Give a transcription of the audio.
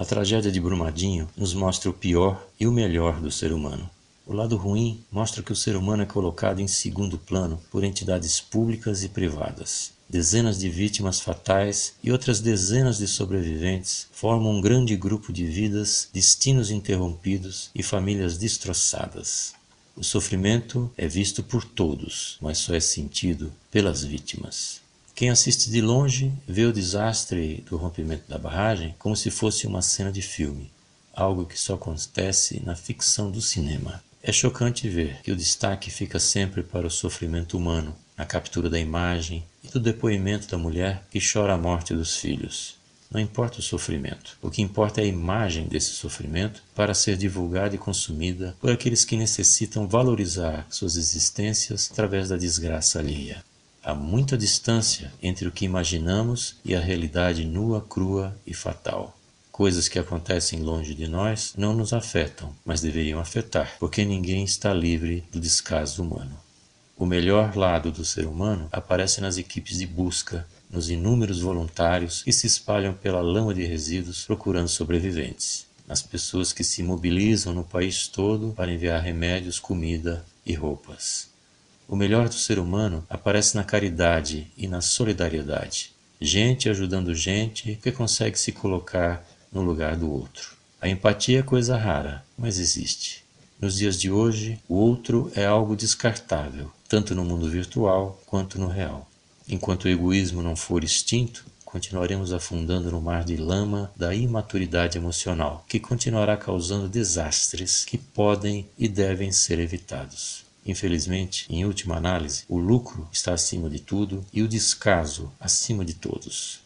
A tragédia de Brumadinho nos mostra o pior e o melhor do ser humano. O lado ruim mostra que o ser humano é colocado em segundo plano por entidades públicas e privadas. Dezenas de vítimas fatais e outras dezenas de sobreviventes formam um grande grupo de vidas, destinos interrompidos e famílias destroçadas. O sofrimento é visto por todos, mas só é sentido pelas vítimas. Quem assiste de longe vê o desastre do rompimento da barragem como se fosse uma cena de filme, algo que só acontece na ficção do cinema. É chocante ver que o destaque fica sempre para o sofrimento humano, na captura da imagem e do depoimento da mulher que chora a morte dos filhos. Não importa o sofrimento, o que importa é a imagem desse sofrimento para ser divulgada e consumida por aqueles que necessitam valorizar suas existências através da desgraça alheia. Há muita distância entre o que imaginamos e a realidade nua, crua e fatal. Coisas que acontecem longe de nós não nos afetam, mas deveriam afetar, porque ninguém está livre do descaso humano. O melhor lado do ser humano aparece nas equipes de busca, nos inúmeros voluntários que se espalham pela lama de resíduos procurando sobreviventes, nas pessoas que se mobilizam no país todo para enviar remédios, comida e roupas. O melhor do ser humano aparece na caridade e na solidariedade. Gente ajudando gente que consegue se colocar no lugar do outro. A empatia é coisa rara, mas existe. Nos dias de hoje, o outro é algo descartável, tanto no mundo virtual quanto no real. Enquanto o egoísmo não for extinto, continuaremos afundando no mar de lama da imaturidade emocional, que continuará causando desastres que podem e devem ser evitados. Infelizmente, em última análise, o lucro está acima de tudo e o descaso acima de todos.